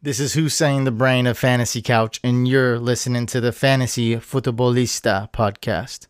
This is Hussein, the brain of Fantasy Couch, and you're listening to the Fantasy Futebolista podcast.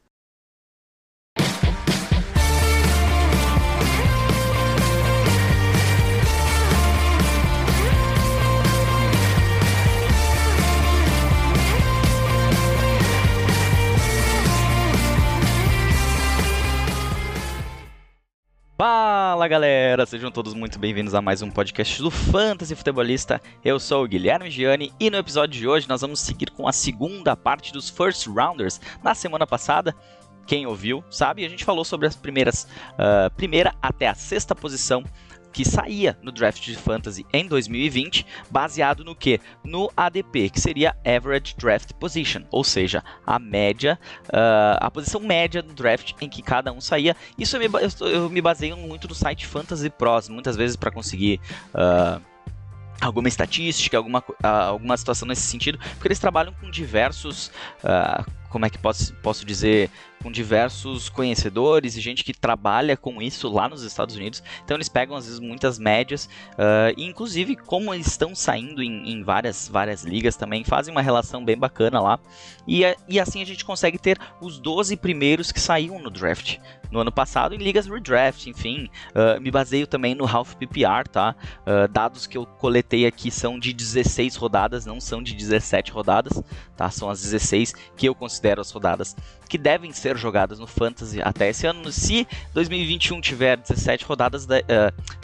Fala galera, sejam todos muito bem-vindos a mais um podcast do Fantasy Futebolista. Eu sou o Guilherme Gianni e no episódio de hoje nós vamos seguir com a segunda parte dos First Rounders. Na semana passada, quem ouviu sabe, a gente falou sobre as primeiras, uh, primeira até a sexta posição que saía no draft de fantasy em 2020, baseado no que? No ADP, que seria Average Draft Position, ou seja, a média, uh, a posição média do draft em que cada um saía. Isso eu me, eu, eu me baseio muito no site Fantasy Pros, muitas vezes para conseguir. Uh, alguma estatística, alguma, uh, alguma situação nesse sentido, porque eles trabalham com diversos, uh, como é que posso, posso dizer, com diversos conhecedores e gente que trabalha com isso lá nos Estados Unidos. Então eles pegam às vezes muitas médias, uh, e inclusive como eles estão saindo em, em, várias, várias ligas também, fazem uma relação bem bacana lá. E, e assim a gente consegue ter os 12 primeiros que saíram no draft no ano passado em ligas redraft, enfim. Uh, me baseio também no Half PPR, tá? Uh, dados que eu coletei aqui são de 16 rodadas, não são de 17 rodadas, tá? São as 16 que eu considero as rodadas que devem ser jogadas no Fantasy até esse ano. Se 2021 tiver 17 rodadas, uh,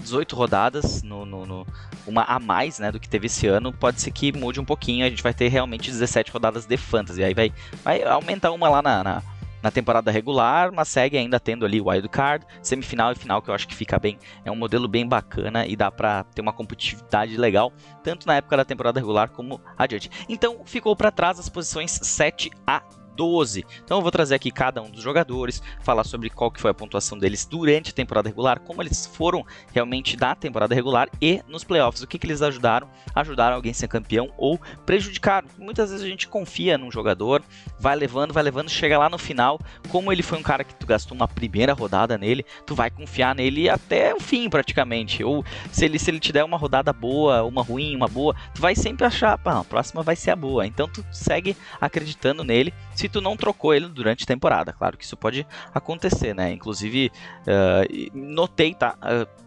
18 rodadas, no, no, no, uma a mais né, do que teve esse ano, pode ser que mude um pouquinho. A gente vai ter realmente 17 rodadas de Fantasy. Aí vai, vai aumentar uma lá na, na na temporada regular, mas segue ainda tendo ali o wild card, semifinal e final que eu acho que fica bem, é um modelo bem bacana e dá para ter uma competitividade legal, tanto na época da temporada regular como adiante. Então, ficou para trás as posições 7 a 12. Então eu vou trazer aqui cada um dos jogadores, falar sobre qual que foi a pontuação deles durante a temporada regular, como eles foram realmente da temporada regular e nos playoffs, o que, que eles ajudaram, ajudaram alguém a ser campeão ou prejudicaram. Muitas vezes a gente confia num jogador, vai levando, vai levando, chega lá no final, como ele foi um cara que tu gastou uma primeira rodada nele, tu vai confiar nele até o fim praticamente. Ou se ele, se ele te der uma rodada boa, uma ruim, uma boa, tu vai sempre achar, pá, a próxima vai ser a boa. Então tu segue acreditando nele se tu não trocou ele durante a temporada. Claro que isso pode acontecer, né? Inclusive, uh, notei, tá? Uh,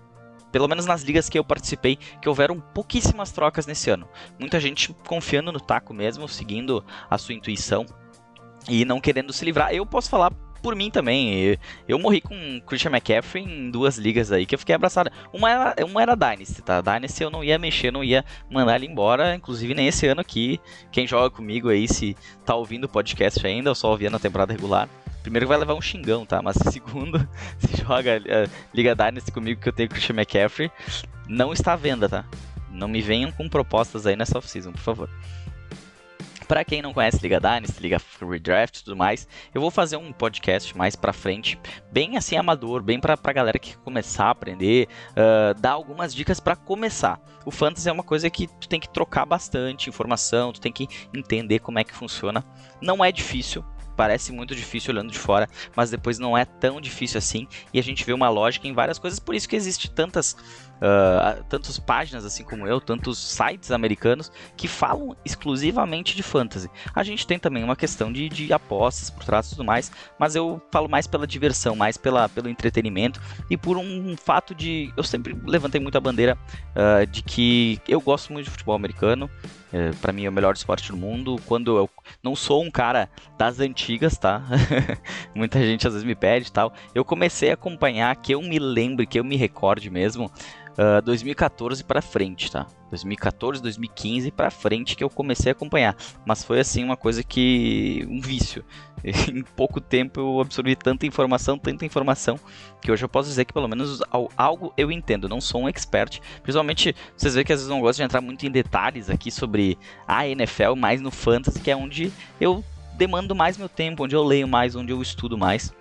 pelo menos nas ligas que eu participei, que houveram pouquíssimas trocas nesse ano. Muita gente confiando no taco mesmo, seguindo a sua intuição e não querendo se livrar. Eu posso falar por mim também. Eu morri com Christian McCaffrey em duas ligas aí que eu fiquei abraçado. Uma era, uma era Dynasty, tá? Dynasty eu não ia mexer, não ia mandar ele embora. Inclusive nem esse ano aqui. Quem joga comigo aí, se tá ouvindo o podcast ainda, ou só ouvia na temporada regular. Primeiro vai levar um xingão, tá? Mas segundo, se joga uh, Liga Dynasty comigo que eu tenho Christian McCaffrey, não está à venda, tá? Não me venham com propostas aí nessa off-season, por favor. Para quem não conhece Liga Dynasty, Liga Redraft e tudo mais, eu vou fazer um podcast mais pra frente, bem assim amador, bem pra, pra galera que começar a aprender, uh, dar algumas dicas para começar. O Fantasy é uma coisa que tu tem que trocar bastante informação, tu tem que entender como é que funciona. Não é difícil, parece muito difícil olhando de fora, mas depois não é tão difícil assim, e a gente vê uma lógica em várias coisas, por isso que existe tantas uh, tantas páginas assim como eu, tantos sites americanos que falam exclusivamente de fantasy. A gente tem também uma questão de, de apostas por trás e tudo mais, mas eu falo mais pela diversão, mais pela, pelo entretenimento e por um fato de. Eu sempre levantei muito a bandeira uh, de que eu gosto muito de futebol americano. É, para mim é o melhor esporte do mundo. Quando eu não sou um cara das antigas, tá? Muita gente às vezes me pede tal. Eu comecei a acompanhar, que eu me lembre, que eu me recorde mesmo, uh, ah, 2014 para frente, tá? 2014, 2015 para frente que eu comecei a acompanhar, mas foi assim uma coisa que um vício. em pouco tempo eu absorvi tanta informação, tanta informação que hoje eu posso dizer que pelo menos algo eu entendo. Não sou um expert, principalmente vocês veem que às vezes não gosto de entrar muito em detalhes aqui sobre a NFL, mais no fantasy, que é onde eu demando mais meu tempo, onde eu leio mais, onde eu estudo mais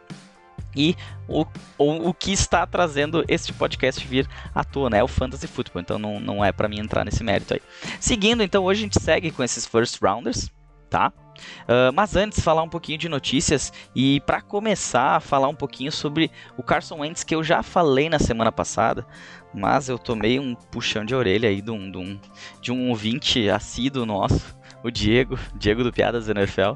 e o, o, o que está trazendo este podcast vir à tona é o Fantasy Football, então não, não é para mim entrar nesse mérito aí. Seguindo, então, hoje a gente segue com esses First Rounders, tá? Uh, mas antes, falar um pouquinho de notícias e para começar, falar um pouquinho sobre o Carson Wentz que eu já falei na semana passada, mas eu tomei um puxão de orelha aí de um, de um, de um ouvinte assíduo nosso, o Diego, Diego do Piadas NFL.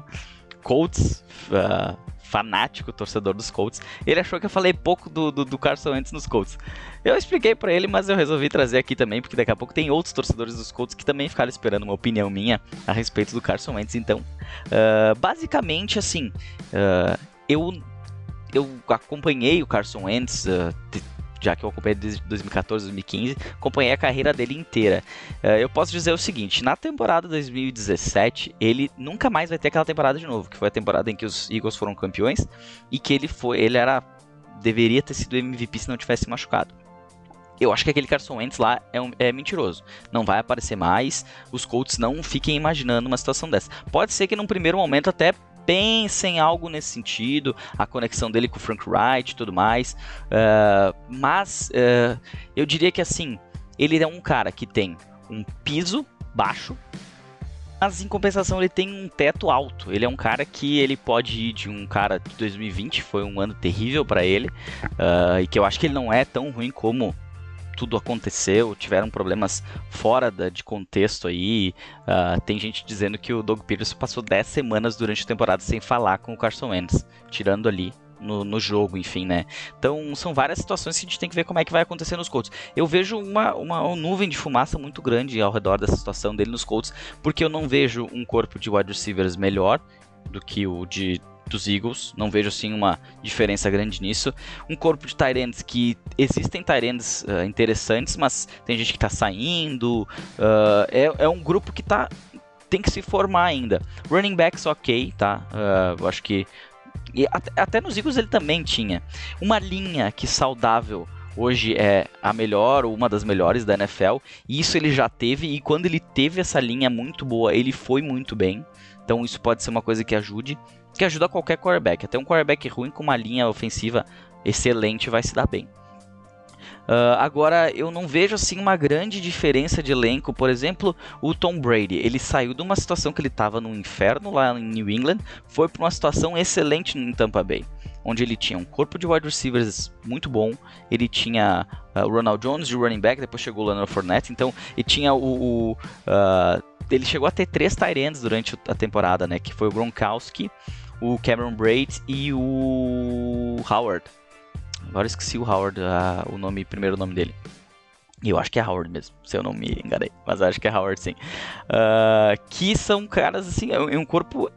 Colts, uh, fanático torcedor dos Colts, ele achou que eu falei pouco do, do, do Carson Wentz nos Colts. Eu expliquei para ele, mas eu resolvi trazer aqui também, porque daqui a pouco tem outros torcedores dos Colts que também ficaram esperando uma opinião minha a respeito do Carson Wentz. Então, uh, basicamente assim, uh, eu eu acompanhei o Carson Wentz, uh, já que eu acompanhei desde 2014, 2015, acompanhei a carreira dele inteira. Uh, eu posso dizer o seguinte: na temporada 2017, ele nunca mais vai ter aquela temporada de novo, que foi a temporada em que os Eagles foram campeões e que ele foi, ele era deveria ter sido MVP se não tivesse machucado. Eu acho que aquele Carson Wentz lá é, um, é, mentiroso. Não vai aparecer mais. Os Colts não fiquem imaginando uma situação dessa. Pode ser que num primeiro momento até pensem algo nesse sentido, a conexão dele com o Frank Wright e tudo mais. Uh, mas uh, eu diria que assim, ele é um cara que tem um piso baixo, mas em compensação ele tem um teto alto. Ele é um cara que ele pode ir de um cara de 2020, foi um ano terrível para ele, uh, e que eu acho que ele não é tão ruim como tudo aconteceu, tiveram problemas fora da, de contexto aí. Uh, tem gente dizendo que o Doug Peterson passou 10 semanas durante a temporada sem falar com o Carson Wentz, tirando ali no, no, jogo, enfim, né? Então são várias situações que a gente tem que ver como é que vai acontecer nos Colts. Eu vejo uma, uma nuvem de fumaça muito grande ao redor dessa situação dele nos Colts, porque eu não vejo um corpo de wide receivers melhor do que o de dos Eagles. Não vejo assim uma diferença grande nisso. Um corpo de Tyrands que existem Tyrands uh, interessantes, mas tem gente que está saindo. Uh, é, é um grupo que tá tem que se formar ainda. Running backs ok, tá? Uh, acho que e até, até nos Eagles ele também tinha uma linha que saudável hoje é a melhor ou uma das melhores da NFL. E isso ele já teve e quando ele teve essa linha muito boa, ele foi muito bem. Então isso pode ser uma coisa que ajude que ajuda qualquer quarterback. Até um quarterback ruim com uma linha ofensiva excelente vai se dar bem. Uh, agora, eu não vejo assim uma grande diferença de elenco. Por exemplo, o Tom Brady. Ele saiu de uma situação que ele estava no inferno lá em New England, foi para uma situação excelente em Tampa Bay. Onde ele tinha um corpo de wide receivers muito bom, ele tinha uh, o Ronald Jones de running back, depois chegou o Leonard Fournette, então ele tinha o, o uh, ele chegou a ter três tight ends durante a temporada, né? Que foi o Gronkowski, o Cameron Braid e o Howard. Agora esqueci o Howard, o nome, primeiro nome dele. Eu acho que é Howard mesmo, se eu não me enganei. Mas acho que é Howard sim. Uh, que são caras assim, é um corpo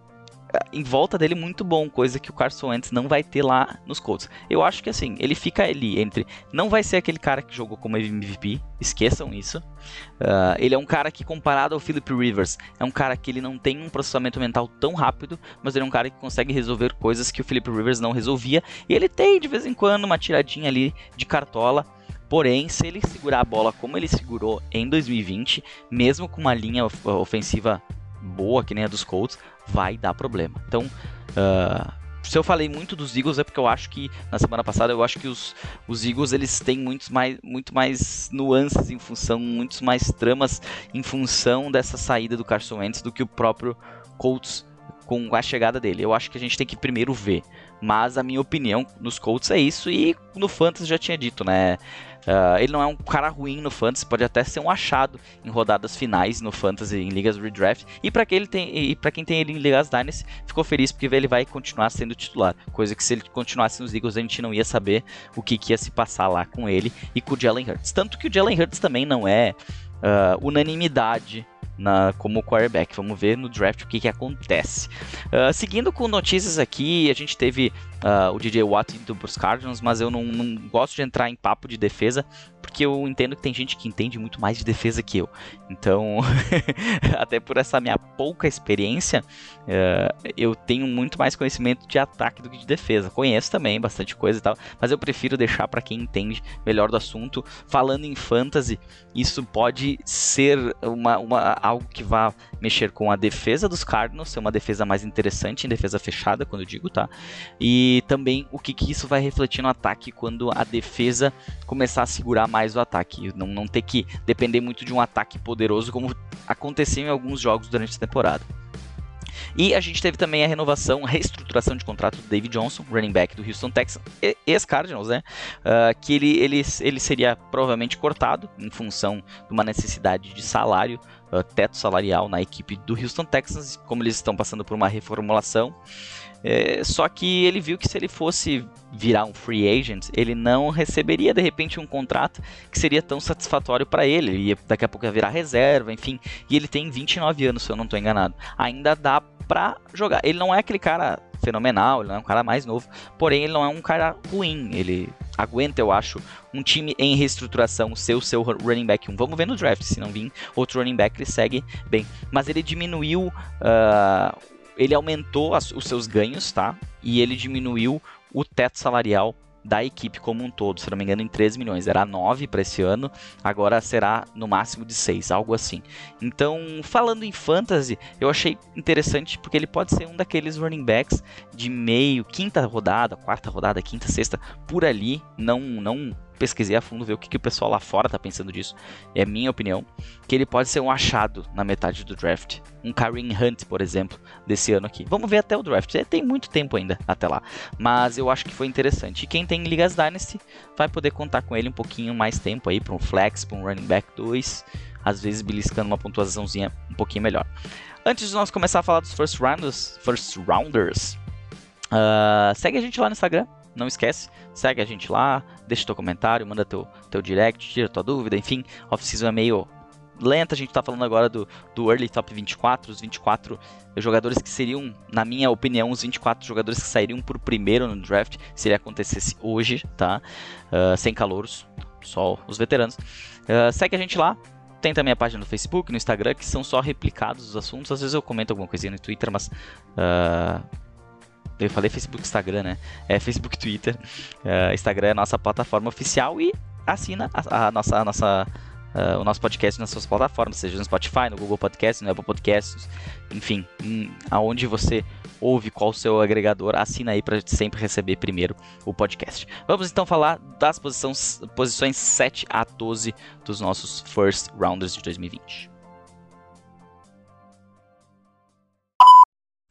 em volta dele muito bom, coisa que o Carson Wentz não vai ter lá nos Colts. Eu acho que assim, ele fica ali entre. Não vai ser aquele cara que jogou como MVP, esqueçam isso. Uh, ele é um cara que, comparado ao Philip Rivers, é um cara que ele não tem um processamento mental tão rápido, mas ele é um cara que consegue resolver coisas que o Philip Rivers não resolvia. E ele tem, de vez em quando, uma tiradinha ali de cartola. Porém, se ele segurar a bola como ele segurou em 2020, mesmo com uma linha ofensiva boa, que nem a dos Colts, vai dar problema. Então, uh, se eu falei muito dos Eagles é porque eu acho que na semana passada eu acho que os, os Eagles eles têm muitos mais, muito mais nuances em função, muitos mais tramas em função dessa saída do Carson Wentz do que o próprio Colts com a chegada dele. Eu acho que a gente tem que primeiro ver. Mas a minha opinião nos Colts é isso e no Fantasy já tinha dito, né? Uh, ele não é um cara ruim no fantasy, pode até ser um achado em rodadas finais no fantasy em ligas redraft. E para quem quem tem ele em ligas dynasty, ficou feliz porque ele vai continuar sendo titular. Coisa que se ele continuasse nos Eagles a gente não ia saber o que, que ia se passar lá com ele e com o Jalen Hurts. Tanto que o Jalen Hurts também não é uh, unanimidade na, como quarterback. Vamos ver no draft o que, que acontece. Uh, seguindo com notícias aqui, a gente teve uh, o DJ Watt indo para os Cardinals, mas eu não, não, gosto de entrar em papo de defesa, porque eu entendo que tem gente que entende muito mais de defesa que eu. Então, até por essa minha pouca experiência, uh, eu tenho muito mais conhecimento de ataque do que de defesa. Conheço também bastante coisa e tal, mas eu prefiro deixar para quem entende melhor do assunto. Falando em fantasy, isso pode ser uma, uma algo que vá mexer com a defesa dos Cardinals, ser uma defesa mais interessante em defesa fechada, quando eu digo, tá? E também o que, que isso vai refletir no ataque quando a defesa começar a segurar mais o ataque. Não, não ter que depender muito de um ataque poderoso, como aconteceu em alguns jogos durante a temporada. E a gente teve também a renovação, a reestruturação de contrato do David Johnson, running back do Houston Texans, ex-Cardinals, né? Uh, que ele, ele, ele seria provavelmente cortado em função de uma necessidade de salário, uh, teto salarial na equipe do Houston Texans, como eles estão passando por uma reformulação. É, só que ele viu que se ele fosse virar um free agent, ele não receberia de repente um contrato que seria tão satisfatório para ele. Ele ia, daqui a pouco ia virar reserva, enfim. E ele tem 29 anos, se eu não estou enganado. Ainda dá para jogar. Ele não é aquele cara fenomenal, ele não é um cara mais novo, porém ele não é um cara ruim. Ele aguenta, eu acho, um time em reestruturação ser o seu running back 1. Vamos ver no draft, se não vir outro running back, ele segue bem. Mas ele diminuiu uh, ele aumentou as, os seus ganhos, tá? E ele diminuiu o teto salarial da equipe como um todo, se não me engano, em 13 milhões. Era 9 para esse ano, agora será no máximo de 6, algo assim. Então, falando em fantasy, eu achei interessante porque ele pode ser um daqueles running backs de meio, quinta rodada, quarta rodada, quinta, sexta, por ali, não não pesquisei a fundo ver o que, que o pessoal lá fora tá pensando disso. É minha opinião. Que ele pode ser um achado na metade do draft. Um Kareem Hunt, por exemplo, desse ano aqui. Vamos ver até o draft. É, tem muito tempo ainda até lá. Mas eu acho que foi interessante. E quem tem Ligas Dynasty vai poder contar com ele um pouquinho mais tempo aí para um flex, para um running back 2. Às vezes beliscando uma pontuaçãozinha um pouquinho melhor. Antes de nós começar a falar dos first rounders, first rounders uh, segue a gente lá no Instagram não esquece, segue a gente lá, deixa teu comentário, manda teu, teu direct, tira tua dúvida, enfim. Off-season é meio lenta, a gente tá falando agora do, do Early Top 24, os 24 jogadores que seriam, na minha opinião, os 24 jogadores que sairiam por primeiro no draft, se ele acontecesse hoje, tá? Uh, sem calouros, só os veteranos. Uh, segue a gente lá, tem também a página no Facebook, no Instagram, que são só replicados os assuntos. Às vezes eu comento alguma coisinha no Twitter, mas uh, eu falei Facebook Instagram, né? É Facebook Twitter. Uh, Instagram é a nossa plataforma oficial e assina a, a nossa, a nossa, uh, o nosso podcast nas suas plataformas, seja no Spotify, no Google Podcast, no Apple Podcasts, enfim, em, aonde você ouve qual o seu agregador, assina aí para sempre receber primeiro o podcast. Vamos então falar das posições, posições 7 a 12 dos nossos First Rounders de 2020.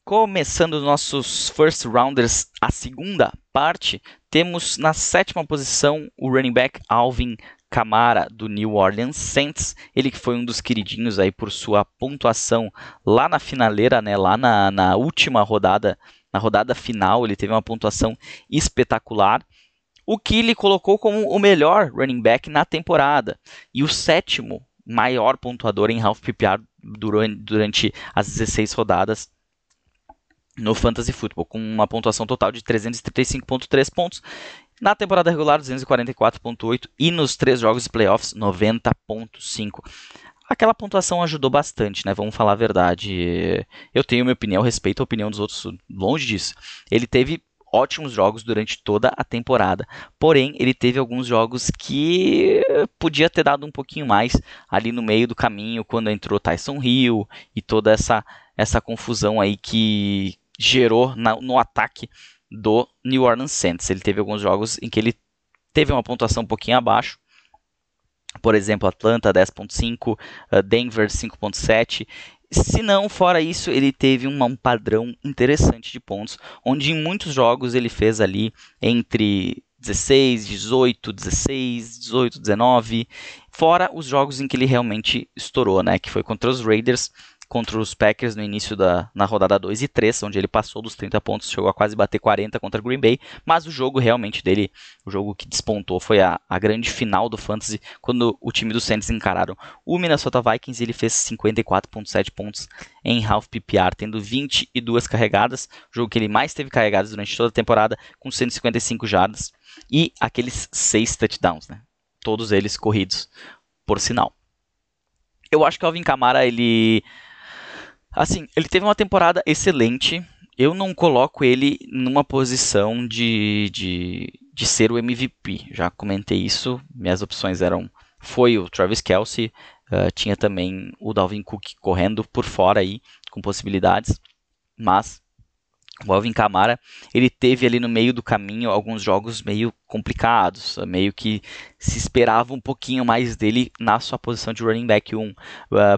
Começando os nossos first rounders, a segunda parte, temos na sétima posição o running back Alvin Kamara do New Orleans Saints, ele que foi um dos queridinhos aí por sua pontuação lá na finaleira, né, lá na, na última rodada, na rodada final, ele teve uma pontuação espetacular, o que lhe colocou como o melhor running back na temporada. E o sétimo maior pontuador em half PPR durante, durante as 16 rodadas no Fantasy Football, com uma pontuação total de 335.3 pontos. Na temporada regular, 244.8 e nos três jogos de playoffs, 90.5. Aquela pontuação ajudou bastante, né? Vamos falar a verdade. Eu tenho minha opinião, respeito a opinião dos outros, longe disso. Ele teve ótimos jogos durante toda a temporada. Porém, ele teve alguns jogos que podia ter dado um pouquinho mais ali no meio do caminho, quando entrou Tyson Hill e toda essa, essa confusão aí que, gerou na, no ataque do New Orleans Saints. Ele teve alguns jogos em que ele teve uma pontuação um pouquinho abaixo. Por exemplo, Atlanta 10.5, uh, Denver 5.7. Se não, fora isso, ele teve um, um padrão interessante de pontos, onde em muitos jogos ele fez ali entre 16, 18, 16, 18, 19, fora os jogos em que ele realmente estourou, né, que foi contra os Raiders contra os Packers no início da na rodada 2 e 3, onde ele passou dos 30 pontos, chegou a quase bater 40 contra Green Bay, mas o jogo realmente dele, o jogo que despontou foi a, a grande final do Fantasy, quando o time do Saints encararam o Minnesota Vikings ele fez 54.7 pontos em half PPR, tendo 22 carregadas, jogo que ele mais teve carregadas durante toda a temporada, com 155 jardas e aqueles 6 touchdowns, né? todos eles corridos, por sinal. Eu acho que o Alvin Kamara, ele Assim, ele teve uma temporada excelente. Eu não coloco ele numa posição de, de, de ser o MVP. Já comentei isso. Minhas opções eram. Foi o Travis Kelsey. Uh, tinha também o Dalvin Cook correndo por fora aí, com possibilidades. Mas o Alvin Kamara, ele teve ali no meio do caminho alguns jogos meio complicados, meio que se esperava um pouquinho mais dele na sua posição de running back 1, uh,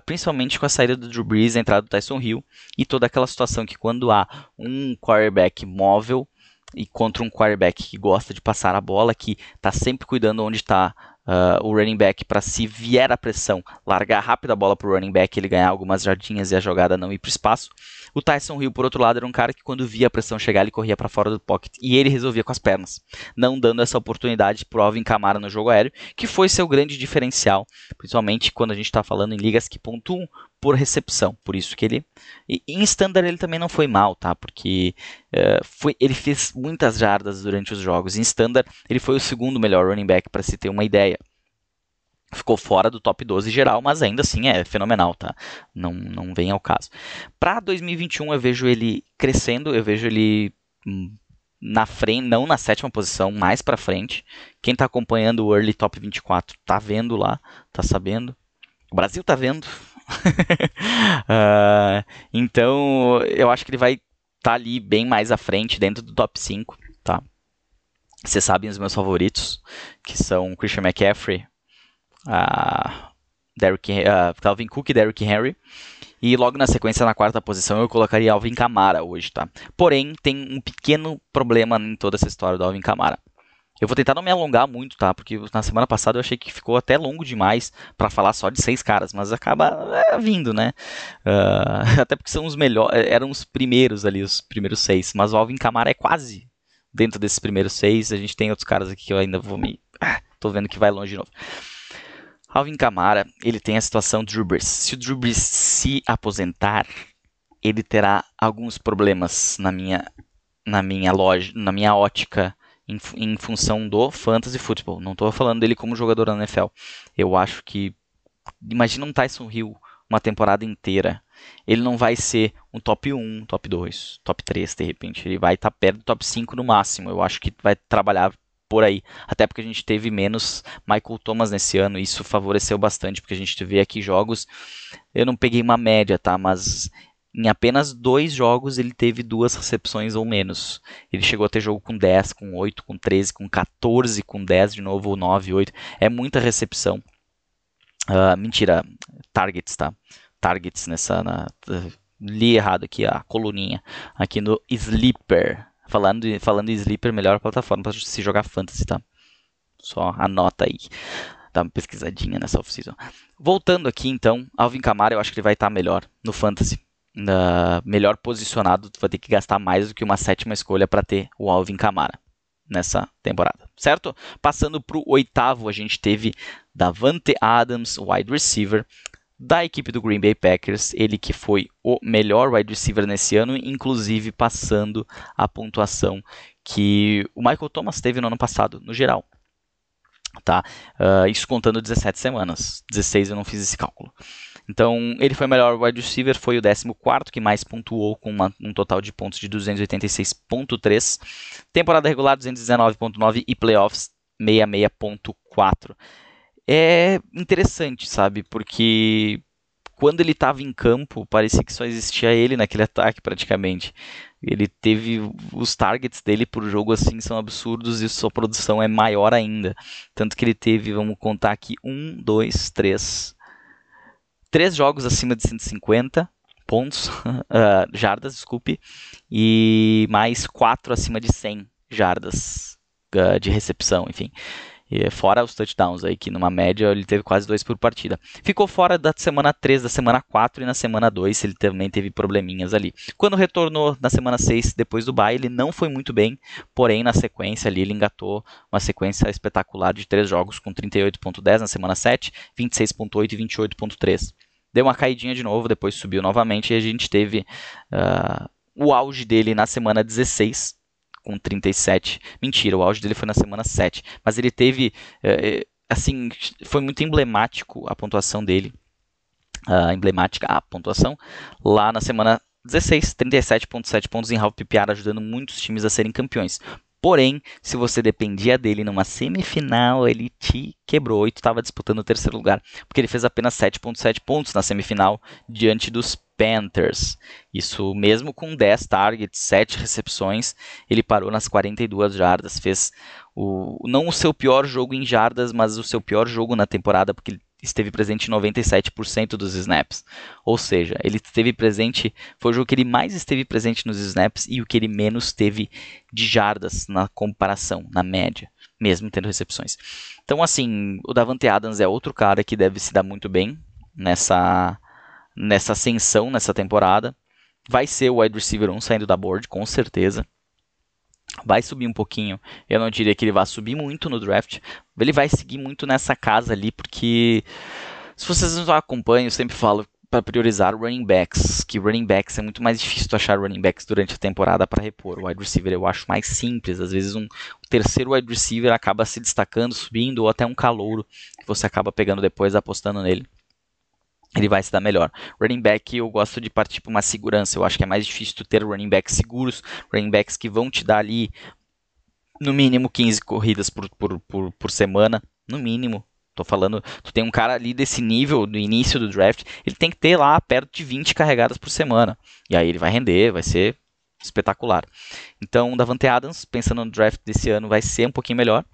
principalmente com a saída do Drew Brees, a entrada do Tyson Hill e toda aquela situação que quando há um quarterback móvel e contra um quarterback que gosta de passar a bola, que está sempre cuidando onde está uh, o running back para se vier a pressão, largar rápido a bola para o running back, ele ganhar algumas jardinhas e a jogada não ir para o espaço. O Tyson Hill, por outro lado, era um cara que quando via a pressão chegar, ele corria para fora do pocket e ele resolvia com as pernas, não dando essa oportunidade para o Alvin Kamara no jogo aéreo, que foi seu grande diferencial, principalmente quando a gente está falando em ligas que pontuam por recepção. Por isso que ele. E em standard ele também não foi mal, tá? Porque uh, foi, ele fez muitas jardas durante os jogos. Em standard ele foi o segundo melhor running back, para se ter uma ideia. Ficou fora do top 12 geral, mas ainda assim é fenomenal, tá? Não, não vem ao caso. Para 2021 eu vejo ele crescendo, eu vejo ele hum, na frente, não na sétima posição, mais para frente. Quem está acompanhando o Early Top 24 tá vendo lá, tá sabendo. O Brasil tá vendo, uh, então, eu acho que ele vai estar tá ali bem mais à frente, dentro do top 5, tá? Vocês sabem os meus favoritos, que são Christian McCaffrey, uh, Derrick, uh, Calvin Cook e Derrick Henry. E logo na sequência, na quarta posição, eu colocaria Alvin Kamara hoje, tá? Porém, tem um pequeno problema em toda essa história do Alvin Kamara. Eu vou tentar não me alongar muito, tá? Porque na semana passada eu achei que ficou até longo demais para falar só de seis caras, mas acaba é, vindo, né? Uh, até porque são os melhores, é, eram os primeiros ali, os primeiros seis. Mas o Alvin Kamara é quase dentro desses primeiros seis. A gente tem outros caras aqui que eu ainda vou me. Ah, tô vendo que vai longe de novo. Alvin Kamara, ele tem a situação Drew Brees. Se o Drew Brees se aposentar, ele terá alguns problemas na minha, na minha loja, na minha ótica em, em função do fantasy football. Não estou falando dele como jogador na NFL. Eu acho que imagina um Tyson Hill uma temporada inteira. Ele não vai ser um top 1, top 2, top 3 de repente. Ele vai estar tá perto do top 5 no máximo. Eu acho que vai trabalhar por aí. Até porque a gente teve menos Michael Thomas nesse ano. Isso favoreceu bastante, porque a gente vê aqui jogos. Eu não peguei uma média, tá? Mas em apenas dois jogos ele teve duas recepções ou menos. Ele chegou a ter jogo com 10, com 8, com 13, com 14, com 10 de novo, ou 9, 8. É muita recepção. Uh, mentira, targets, tá? Targets nessa. Na, li errado aqui a coluninha. Aqui no Sleeper. Falando, falando em Sleeper, melhor plataforma para se jogar fantasy, tá? Só anota aí. Dá uma pesquisadinha nessa off-season. Voltando aqui então, Alvin Kamara eu acho que ele vai estar melhor no fantasy uh, melhor posicionado, tu vai ter que gastar mais do que uma sétima escolha para ter o Alvin Kamara nessa temporada, certo? Passando para o oitavo, a gente teve Davante Adams, wide receiver, da equipe do Green Bay Packers, ele que foi o melhor wide receiver nesse ano, inclusive passando a pontuação que o Michael Thomas teve no ano passado, no geral. Tá? Uh, isso contando 17 semanas. 16 eu não fiz esse cálculo. Então, ele foi o melhor wide receiver, foi o 14 que mais pontuou com uma, um total de pontos de 286.3. Temporada regular 219.9 e playoffs 66.4. É interessante, sabe? Porque quando ele estava em campo, parecia que só existia ele naquele ataque praticamente. Ele teve os targets dele por jogo assim são absurdos e sua produção é maior ainda. Tanto que ele teve, vamos contar aqui, um, dois, três, três jogos acima de 150 pontos, uh, jardas, desculpe, e mais quatro acima de 100 jardas uh, de recepção, enfim. E fora os touchdowns aí, que numa média ele teve quase dois por partida. Ficou fora da semana 3, da semana 4 e na semana 2 ele também teve probleminhas ali. Quando retornou na semana 6, depois do bye, ele não foi muito bem, porém na sequência ali ele engatou uma sequência espetacular de três jogos com 38.10 na semana 7, 26.8 e 28.3 deu uma caidinha de novo, depois subiu novamente e a gente teve uh, o auge dele na semana 16 com 37. Mentira, o auge dele foi na semana 7, mas ele teve uh, assim, foi muito emblemático a pontuação dele. Uh, emblemática a pontuação lá na semana 16, 37.7 pontos em half PPR, ajudando muitos times a serem campeões. Porém, se você dependia dele numa semifinal, ele te quebrou e tu estava disputando o terceiro lugar, porque ele fez apenas 7.7 pontos na semifinal diante dos Panthers. Isso mesmo com 10 targets, 7 recepções, ele parou nas 42 jardas, fez o não o seu pior jogo em jardas, mas o seu pior jogo na temporada, porque ele esteve presente em 97% dos snaps. Ou seja, ele esteve presente, foi o jogo que ele mais esteve presente nos snaps e o que ele menos teve de jardas na comparação, na média, mesmo tendo recepções. Então, assim, o Davante Adams é outro cara que deve se dar muito bem nessa, nessa ascensão, nessa temporada. Vai ser o wide receiver 1 saindo da board, com certeza vai subir um pouquinho. Eu não diria que ele vai subir muito no draft. Ele vai seguir muito nessa casa ali, porque se vocês não acompanham, eu sempre falo para priorizar running backs, que running backs é muito mais difícil achar running backs durante a temporada para repor. O wide receiver eu acho mais simples, às vezes um terceiro wide receiver acaba se destacando, subindo, ou até um calouro que você acaba pegando depois apostando nele ele vai se dar melhor. Running back, eu gosto de partir para uma segurança. Eu acho que é mais difícil tu ter running backs seguros, running backs que vão te dar ali no mínimo 15 corridas por, por, por, por semana, no mínimo. Tô falando, tu tem um cara ali desse nível no início do draft, ele tem que ter lá perto de 20 carregadas por semana. E aí ele vai render, vai ser espetacular. Então, o Davante Adams, pensando no draft desse ano, vai ser um pouquinho melhor.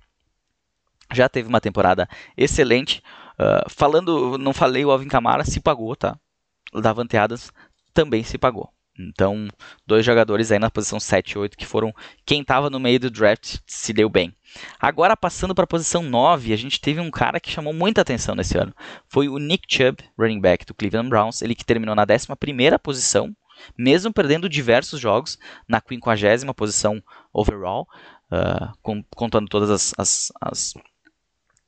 Já teve uma temporada excelente. Uh, falando, não falei, o Alvin Kamara se pagou, tá? O Davante Adams também se pagou. Então, dois jogadores aí na posição 7 e 8 que foram quem estava no meio do draft se deu bem. Agora, passando para a posição 9, a gente teve um cara que chamou muita atenção nesse ano. Foi o Nick Chubb, running back do Cleveland Browns. Ele que terminou na 11 posição, mesmo perdendo diversos jogos, na 50 posição overall, uh, contando todas as, as, as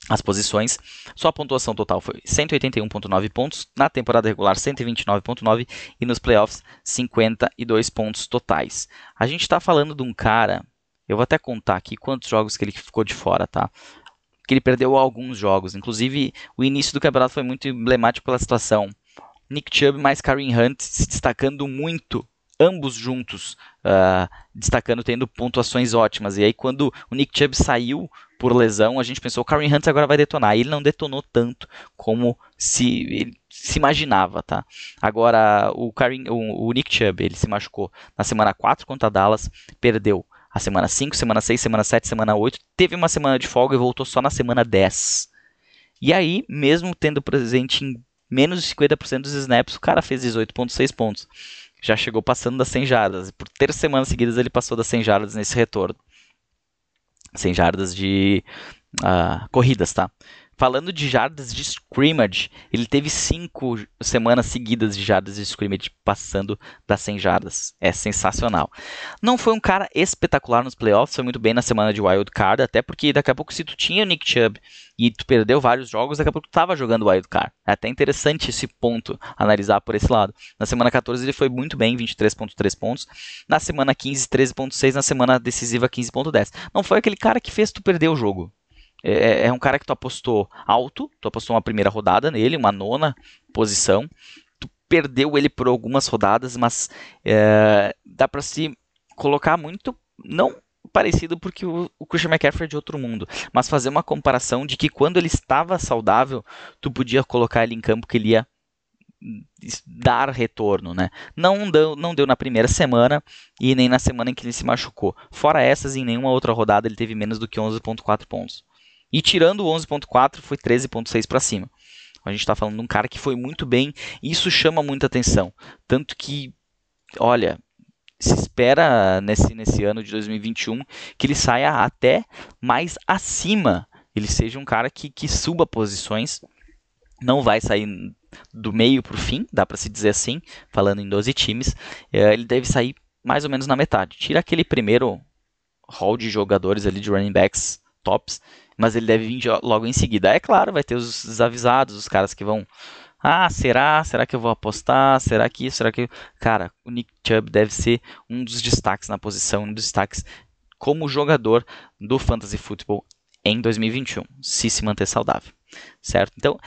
as posições. Sua pontuação total foi 181.9 pontos, na temporada regular 129.9 e nos playoffs 52 pontos totais. A gente está falando de um cara, eu vou até contar aqui quantos jogos que ele ficou de fora, tá? Que ele perdeu alguns jogos, inclusive o início do campeonato foi muito emblemático pela situação. Nick Chubb mais Kareem Hunt se destacando muito ambos juntos, uh, destacando, tendo pontuações ótimas. E aí, quando o Nick Chubb saiu por lesão, a gente pensou, o Kareem Hunt agora vai detonar. E ele não detonou tanto como se, se imaginava, tá? Agora, o, Kareem, o, o Nick Chubb, ele se machucou na semana 4 contra Dallas, perdeu a semana 5, semana 6, semana 7, semana 8, teve uma semana de folga e voltou só na semana 10. E aí, mesmo tendo presente em menos de 50% dos snaps, o cara fez 18.6 pontos já chegou passando das 100 jardas. Por três semanas seguidas ele passou das 100 jardas nesse retorno. 100 jardas de uh, corridas, tá? Falando de jardas de scrimmage, ele teve cinco semanas seguidas de jardas de scrimmage passando das 100 jardas. É sensacional. Não foi um cara espetacular nos playoffs, foi muito bem na semana de wild card, até porque daqui a pouco se tu tinha o Nick Chubb e tu perdeu vários jogos, daqui a pouco tu estava jogando wild card. É até interessante esse ponto analisar por esse lado. Na semana 14 ele foi muito bem, 23.3 pontos. Na semana 15, 13.6, na semana decisiva 15.10. Não foi aquele cara que fez tu perder o jogo. É, é, é, um cara que tu apostou alto, tu apostou uma primeira rodada nele, uma nona posição. Tu perdeu ele por algumas rodadas, mas é, dá para se colocar muito, não parecido porque o, o Christian McCaffrey é de outro mundo, mas fazer uma comparação de que quando ele estava saudável, tu podia colocar ele em campo que ele ia dar retorno, né? Não deu, não deu na primeira semana e nem na semana em que ele se machucou. Fora essas, em nenhuma outra rodada ele teve menos do que 11.4 pontos. E tirando o 11.4, foi 13.6 para cima. A gente está falando de um cara que foi muito bem, e isso chama muita atenção. Tanto que, olha, se espera nesse, nesse ano de 2021 que ele saia até mais acima. Ele seja um cara que, que suba posições. Não vai sair do meio para o fim, dá para se dizer assim, falando em 12 times. É, ele deve sair mais ou menos na metade. Tira aquele primeiro hall de jogadores ali de running backs tops mas ele deve vir logo em seguida. É claro, vai ter os desavisados, os caras que vão. Ah, será? Será que eu vou apostar? Será que isso? Será que. Cara, o Nick Chubb deve ser um dos destaques na posição, um dos destaques como jogador do Fantasy Football em 2021, se se manter saudável. Certo? Então,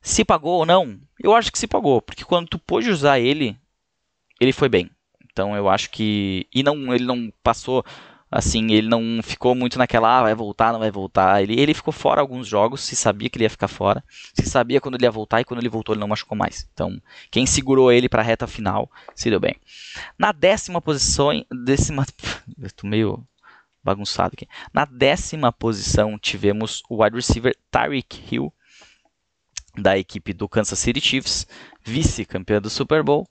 se pagou ou não? Eu acho que se pagou, porque quando tu pôde usar ele, ele foi bem. Então eu acho que. E não, ele não passou Assim, ele não ficou muito naquela, ah, vai voltar, não vai voltar. Ele, ele ficou fora alguns jogos, se sabia que ele ia ficar fora, se sabia quando ele ia voltar e quando ele voltou ele não machucou mais. Então, quem segurou ele para a reta final se deu bem. Na décima posição, décima, eu tô meio bagunçado aqui. Na décima posição tivemos o wide receiver Tyreek Hill da equipe do Kansas City Chiefs, vice-campeão do Super Bowl.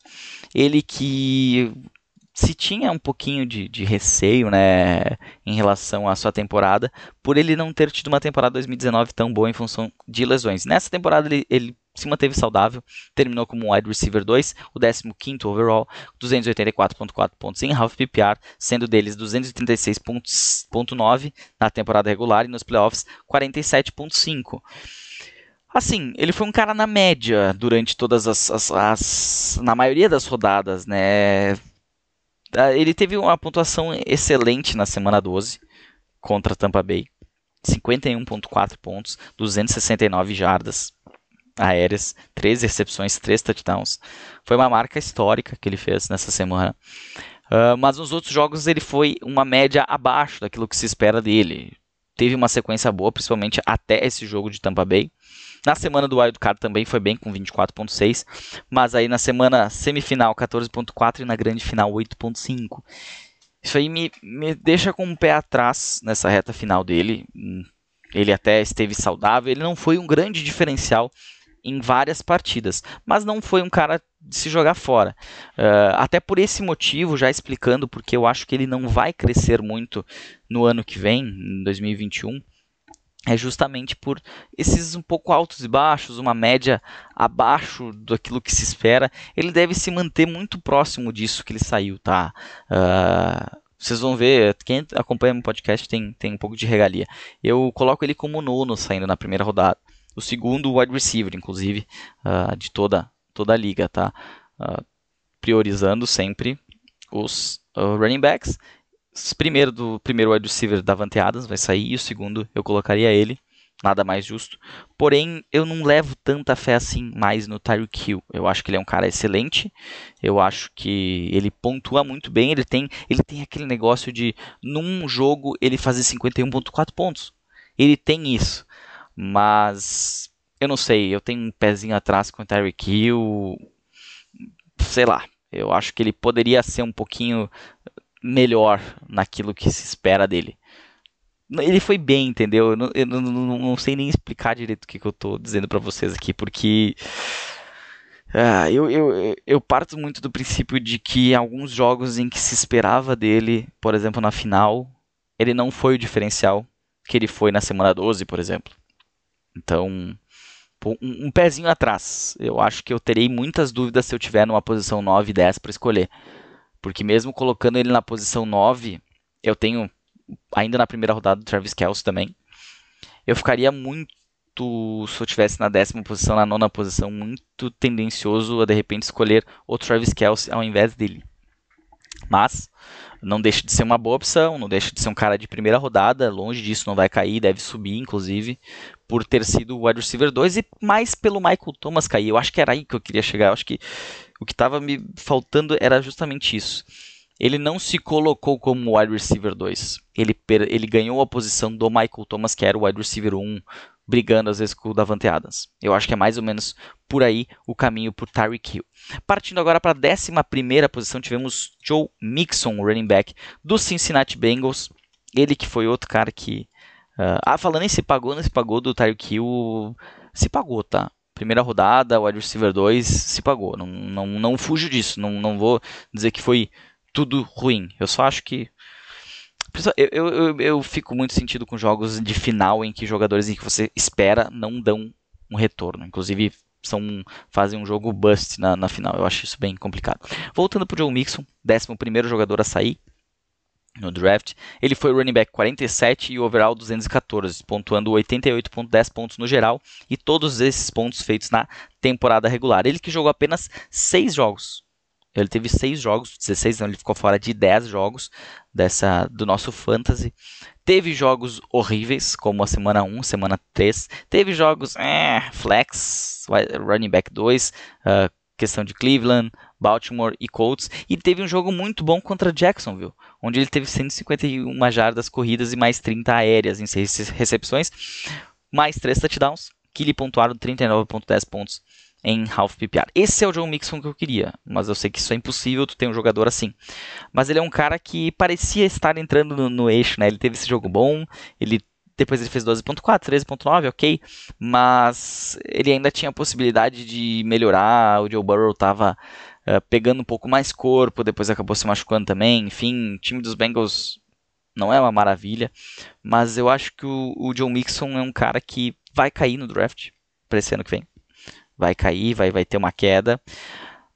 Ele que se tinha um pouquinho de, de, receio né, em relação à sua temporada, por ele não ter tido uma temporada 2019 tão boa em função de lesões. Nessa temporada ele, ele se manteve saudável, terminou como wide receiver 2, o 15º overall, 284.4 pontos em half PPR, sendo deles 236.9 na temporada regular e nos playoffs 47.5. Assim, ele foi um cara na média durante todas as, as, as, na maioria das rodadas, né? Ah, ele teve uma pontuação excelente na semana 12 contra Tampa Bay. 51.4 pontos, 269 jardas aéreas, 13 recepções, 3 touchdowns. Foi uma marca histórica que ele fez nessa semana. Uh, mas nos outros jogos ele foi uma média abaixo daquilo que se espera dele. Teve uma sequência boa, principalmente até esse jogo de Tampa Bay. Na semana do Wild Card também foi bem com 24.6, mas aí na semana semifinal 14.4 e na grande final 8.5. Isso aí me, me deixa com um pé atrás nessa reta final dele. Ele até esteve saudável, ele não foi um grande diferencial em várias partidas, mas não foi um cara de se jogar fora. Uh, até por esse motivo, já explicando porque eu acho que ele não vai crescer muito no ano que vem, em 2021 é justamente por esses um pouco altos e baixos, uma média abaixo daquilo que se espera. Ele deve se manter muito próximo disso que ele saiu, tá? Uh, vocês vão ver, quem acompanha o podcast tem, tem um pouco de regalia. Eu coloco ele como nono saindo na primeira rodada. O segundo wide receiver, inclusive, uh, de toda, toda a liga, tá? Uh, priorizando sempre os running backs primeiro do primeiro wide receiver da Adams vai sair, e o segundo eu colocaria ele, nada mais justo. Porém, eu não levo tanta fé assim mais no Tyreek Hill. Eu acho que ele é um cara excelente. Eu acho que ele pontua muito bem. Ele tem, ele tem aquele negócio de num jogo ele fazer 51.4 pontos. Ele tem isso. Mas eu não sei, eu tenho um pezinho atrás com o Tyreek Hill. Sei lá, eu acho que ele poderia ser um pouquinho melhor naquilo que se espera dele. Ele foi bem, entendeu? Eu não, eu não, não, sei nem explicar direito o que, que eu estou dizendo para vocês aqui, porque ah, eu, eu, eu parto muito do princípio de que alguns jogos em que se esperava dele, por exemplo, na final, ele não foi o diferencial que ele foi na semana 12, por exemplo. Então, um, um pezinho atrás. Eu acho que eu terei muitas dúvidas se eu tiver numa posição 9 e 10 para escolher. Porque mesmo colocando ele na posição 9, eu tenho ainda na primeira rodada do Travis Kelce também. Eu ficaria muito, se eu tivesse na décima posição, na nona posição, muito tendencioso a de repente escolher o Travis Kelce ao invés dele. Mas não deixa de ser uma boa opção, não deixa de ser um cara de primeira rodada, longe disso, não vai cair, deve subir, inclusive, por ter sido o wide receiver 2 e mais pelo Michael Thomas cair. Eu acho que era aí que eu queria chegar. Eu acho que o que estava me faltando era justamente isso. Ele não se colocou como wide receiver 2. Ele, ele ganhou a posição do Michael Thomas, que era o wide receiver 1, brigando às vezes com o Davante Adams. Eu acho que é mais ou menos por aí o caminho por Tyreek Hill. Partindo agora para a 11 posição, tivemos Joe Mixon, running back do Cincinnati Bengals. Ele que foi outro cara que. Uh, ah, falando em se pagou, não se pagou do Tyreek Hill. Se pagou, tá? primeira rodada, o wide receiver 2 se pagou. Não, não, não fujo disso. Não, não vou dizer que foi tudo ruim. Eu só acho que. Eu, eu, eu, eu fico muito sentido com jogos de final em que jogadores em que você espera não dão um retorno. Inclusive, são, fazem um jogo bust na, na final. Eu acho isso bem complicado. Voltando para o Joe Mixon, 11 jogador a sair no draft. Ele foi running back 47 e overall 214, pontuando 88.10 pontos no geral e todos esses pontos feitos na temporada regular. Ele que jogou apenas 6 jogos. Ele teve 6 jogos, 16 não, ele ficou fora de 10 jogos dessa do nosso fantasy. Teve jogos horríveis, como a semana 1, semana 3. Teve jogos, é, flex, running back 2, uh, questão de Cleveland, Baltimore e Colts. E teve um jogo muito bom contra Jacksonville, onde ele teve 151 jardas corridas e mais 30 aéreas em 6 recepções, mais 3 touchdowns, que lhe pontuaram 39,10 pontos em half PPR. Esse é o John Mixon que eu queria, mas eu sei que isso é impossível, tu tem um jogador assim. Mas ele é um cara que parecia estar entrando no, no eixo, né? Ele teve esse jogo bom, ele depois ele fez 12.4, 13.9, ok, mas ele ainda tinha a possibilidade de melhorar, o Joe Burrow estava eh, pegando um pouco mais corpo, depois acabou se machucando também, enfim, o time dos Bengals não é uma maravilha, mas eu acho que o, o Joe Mixon é um cara que vai cair no draft para esse ano que vem vai cair, vai, vai ter uma queda,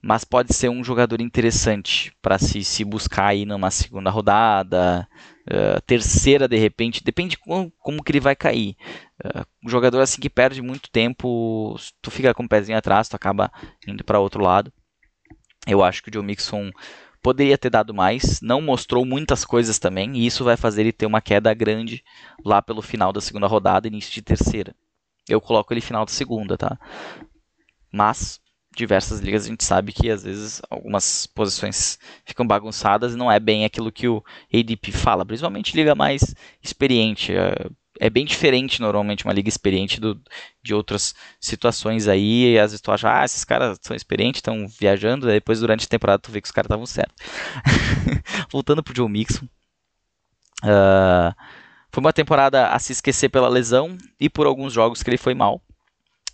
mas pode ser um jogador interessante para se, se buscar aí numa segunda rodada, uh, terceira de repente, depende como, como que ele vai cair. Uh, um jogador assim que perde muito tempo, tu fica com o pezinho atrás, tu acaba indo para outro lado. Eu acho que o Joe Mixon poderia ter dado mais, não mostrou muitas coisas também, e isso vai fazer ele ter uma queda grande lá pelo final da segunda rodada, início de terceira. Eu coloco ele final da segunda, tá? mas diversas ligas a gente sabe que às vezes algumas posições ficam bagunçadas e não é bem aquilo que o ADP fala, principalmente liga mais experiente. É, bem diferente normalmente uma liga experiente do, de outras situações aí. E às vezes tu acha, ah, esses caras são experientes, estão viajando, e depois durante a temporada tu vê que os caras estavam certos. Voltando pro Joe Mixon. Uh, foi uma temporada a se esquecer pela lesão e por alguns jogos que ele foi mal.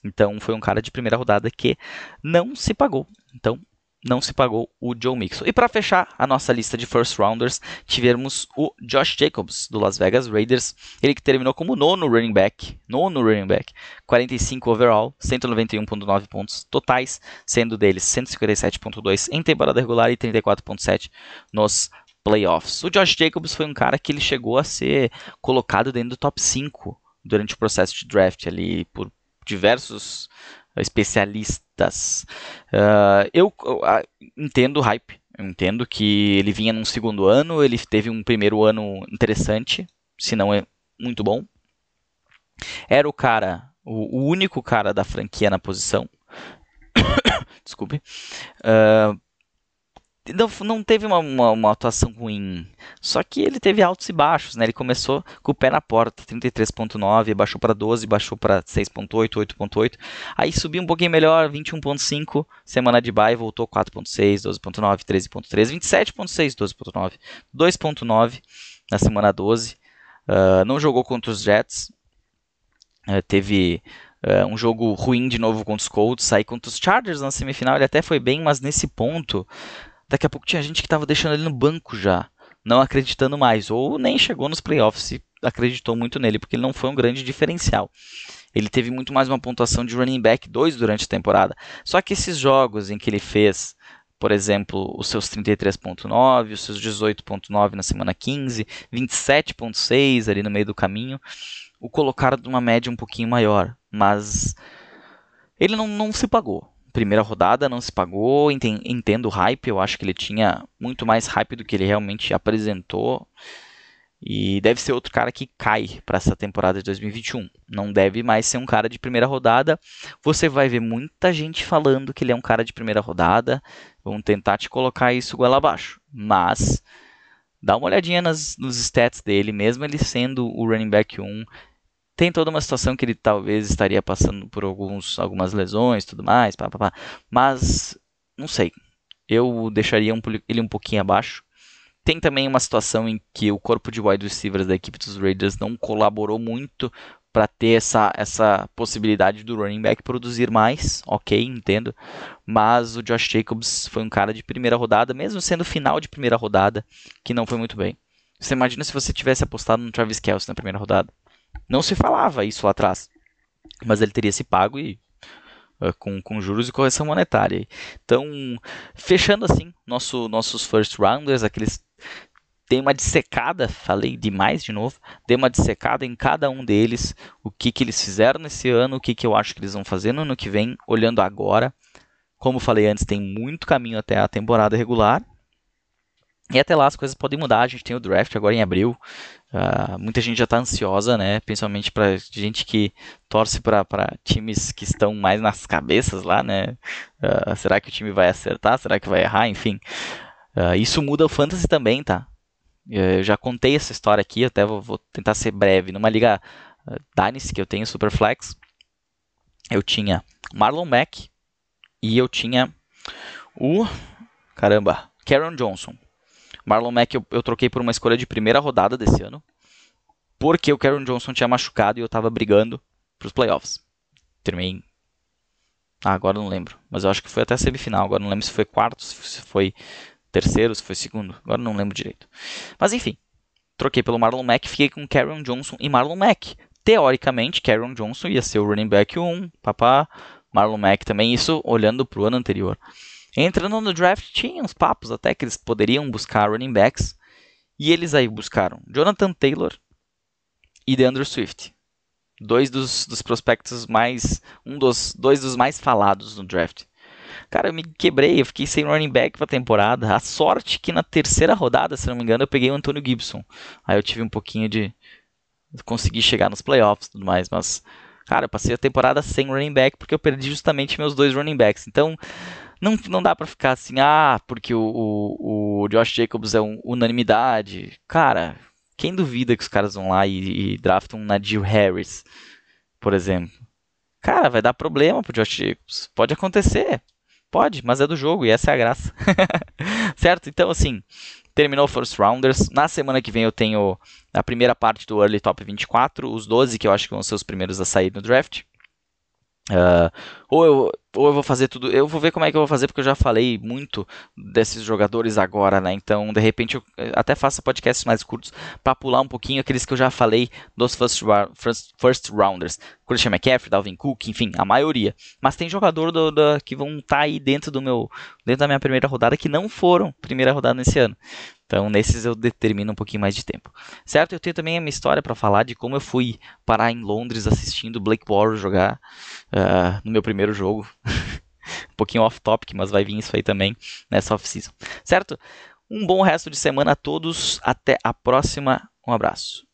Então foi um cara de primeira rodada que não se pagou. Então não se pagou o Joe Mixon. E para fechar a nossa lista de first rounders, tivemos o Josh Jacobs do Las Vegas Raiders, ele que terminou como nono running back, nono running back, 45 overall, 191.9 pontos totais, sendo deles 157.2 em temporada regular e 34.7 nos playoffs. O Josh Jacobs foi um cara que ele chegou a ser colocado dentro do top 5 durante o processo de draft ali por diversos especialistas. Uh, eu uh, entendo o hype, eu entendo que ele vinha num segundo ano, ele teve um primeiro ano interessante, se não é muito bom. Era o cara, o, o único cara da franquia na posição. Desculpe. Uh, não, não teve uma, uma, uma, atuação ruim. Só que ele teve altos e baixos, né? Ele começou com o pé na porta, 33.9, baixou para 12, baixou para 6.8, 8.8. Aí subiu um pouquinho melhor, 21.5, semana de bye, voltou 4.6, 12.9, 13.3, 27.6, 12.9, 2.9 na semana 12. Uh, não jogou contra os Jets. Uh, teve uh, um jogo ruim de novo contra os Colts. Aí contra os Chargers na semifinal ele até foi bem, mas nesse ponto daqui a pouco tinha gente que estava deixando ele no banco já, não acreditando mais, ou nem chegou nos playoffs e acreditou muito nele, porque ele não foi um grande diferencial. Ele teve muito mais uma pontuação de running back 2 durante a temporada. Só que esses jogos em que ele fez, por exemplo, os seus 33.9, os seus 18.9 na semana 15, 27.6 ali no meio do caminho, o colocaram de uma média um pouquinho maior, mas ele não, não se pagou primeira rodada não se pagou, entendo o hype, eu acho que ele tinha muito mais hype do que ele realmente apresentou. E deve ser outro cara que cai para essa temporada de 2021. Não deve mais ser um cara de primeira rodada. Você vai ver muita gente falando que ele é um cara de primeira rodada. Vão tentar te colocar isso goela abaixo. Mas dá uma olhadinha nas, nos stats dele, mesmo ele sendo o running back 1, tem toda uma situação que ele talvez estaria passando por alguns, algumas lesões tudo mais, pá, pá, pá. mas não sei. Eu deixaria um, ele um pouquinho abaixo. Tem também uma situação em que o corpo de wide receivers da equipe dos Raiders não colaborou muito para ter essa, essa possibilidade do running back produzir mais, ok, entendo. Mas o Josh Jacobs foi um cara de primeira rodada, mesmo sendo final de primeira rodada, que não foi muito bem. Você imagina se você tivesse apostado no Travis Kelce na primeira rodada? Não se falava isso lá atrás. Mas ele teria se pago e uh, com, com juros e correção monetária. Então, fechando assim nosso, nossos first rounders, aqueles tem uma dissecada, falei demais de novo, dei uma dissecada em cada um deles, o que, que eles fizeram nesse ano, o que, que eu acho que eles vão fazer no ano que vem, olhando agora. Como falei antes, tem muito caminho até a temporada regular. E até lá as coisas podem mudar. A gente tem o draft agora em abril. Uh, muita gente já está ansiosa, né? Principalmente para gente que torce para times que estão mais nas cabeças lá, né? Uh, será que o time vai acertar? Será que vai errar? Enfim. Uh, isso muda o fantasy também, tá? Eu já contei essa história aqui, até vou, vou tentar ser breve. Numa liga uh, Dynasty que eu tenho, Superflex, eu tinha Marlon Mack e eu tinha o. Caramba, Karen Johnson. Marlon Mack eu, eu, troquei por uma escolha de primeira rodada desse ano, porque o Karen Johnson tinha machucado e eu estava brigando para os playoffs. Terminei. Ah, agora não lembro, mas eu acho que foi até a semifinal. Agora não lembro se foi quarto, se foi terceiro, se foi segundo. Agora não lembro direito. Mas enfim, troquei pelo Marlon Mack, fiquei com Karen Johnson e Marlon Mack. Teoricamente, Karen Johnson ia ser o running back 1, papá. Marlon Mack também, isso olhando para o ano anterior. Entrando no draft, tinha uns papos até que eles poderiam buscar running backs. E eles aí buscaram Jonathan Taylor e DeAndre Swift. Dois dos, dos prospectos mais. Um dos dois dos mais falados no draft. Cara, eu me quebrei, eu fiquei sem running back pra temporada. A sorte que na terceira rodada, se não me engano, eu peguei o Antônio Gibson. Aí eu tive um pouquinho de. conseguir chegar nos playoffs e tudo mais, mas. Cara, eu passei a temporada sem running back porque eu perdi justamente meus dois running backs. Então, não, não dá para ficar assim, ah, porque o, o, o Josh Jacobs é um, unanimidade. Cara, quem duvida que os caras vão lá e, e draftam um Nadir Harris, por exemplo? Cara, vai dar problema pro Josh Jacobs. Pode acontecer. Pode, mas é do jogo e essa é a graça. certo? Então, assim, terminou o First Rounders. Na semana que vem eu tenho a primeira parte do Early Top 24, os 12 que eu acho que vão ser os primeiros a sair no draft. Uh, ou, eu, ou eu vou fazer tudo. Eu vou ver como é que eu vou fazer, porque eu já falei muito desses jogadores agora, né? Então, de repente, eu até faço podcasts mais curtos para pular um pouquinho aqueles que eu já falei dos first, first, first rounders. Christian McCaffrey, Dalvin Cook, enfim, a maioria. Mas tem jogador do, do, que vão estar tá aí dentro do meu. dentro da minha primeira rodada que não foram primeira rodada nesse ano. Então, nesses eu determino um pouquinho mais de tempo. Certo? Eu tenho também a minha história para falar de como eu fui parar em Londres assistindo Blake Bortles jogar uh, no meu primeiro jogo. um pouquinho off-topic, mas vai vir isso aí também nessa off-season. Certo? Um bom resto de semana a todos. Até a próxima. Um abraço.